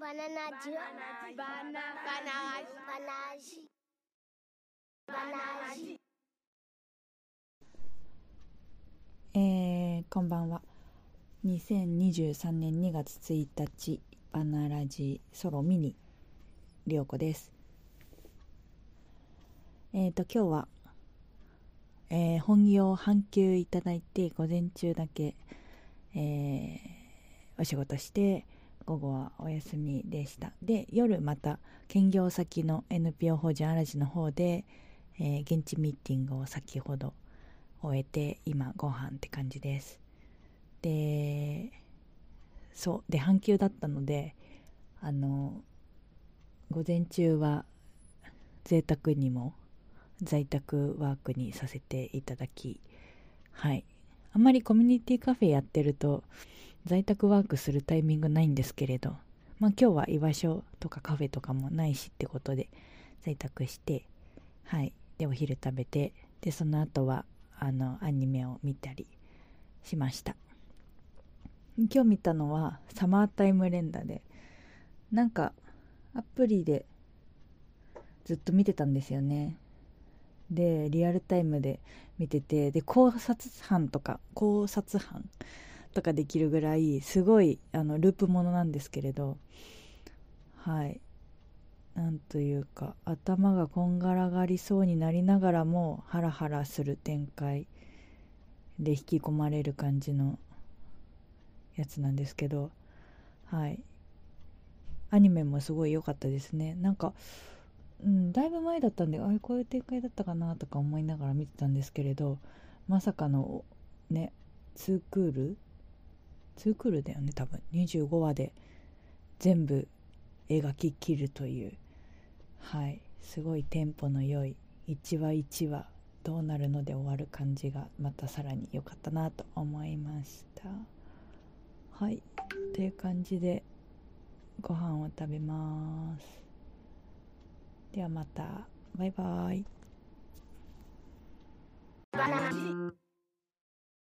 バナナジュバナナバナジバナジえー、こんばんは。2023年2月1日バナラジソロミニりょうこですえっ、ー、と今日は、えー、本業半休いただいて午前中だけ、えー、お仕事して午後はお休みでした。で夜また兼業先の NPO 法人嵐の方で、えー、現地ミーティングを先ほど終えて今ご飯って感じです。でそうで半休だったのであの午前中は贅沢にも在宅ワークにさせていただきはい。あんまりコミュニティカフェやってると在宅ワークするタイミングないんですけれど、まあ今日は居場所とかカフェとかもないしってことで在宅して、はい。で、お昼食べて、で、その後は、あの、アニメを見たりしました。今日見たのは、サマータイム連打で、なんか、アプリでずっと見てたんですよね。で、リアルタイムで見てて、で、考察班とか、考察班とかできるぐらいすごいあのループものなんですけれどはい。なんというか頭がこんがらがりそうになりながらもハラハラする展開で引き込まれる感じのやつなんですけどはい。アニメもすごい良かったですね。なんかうんだいぶ前だったんであれこういう展開だったかなとか思いながら見てたんですけれどまさかのね2クール2クールだよね多分。25話で。全部描ききるという。はい。すごいテンポの良い。1話1話。どうなるので終わる感じがまたさらに良かったなと思いました。はい。という感じでご飯を食べます。ではまた。バイバイ。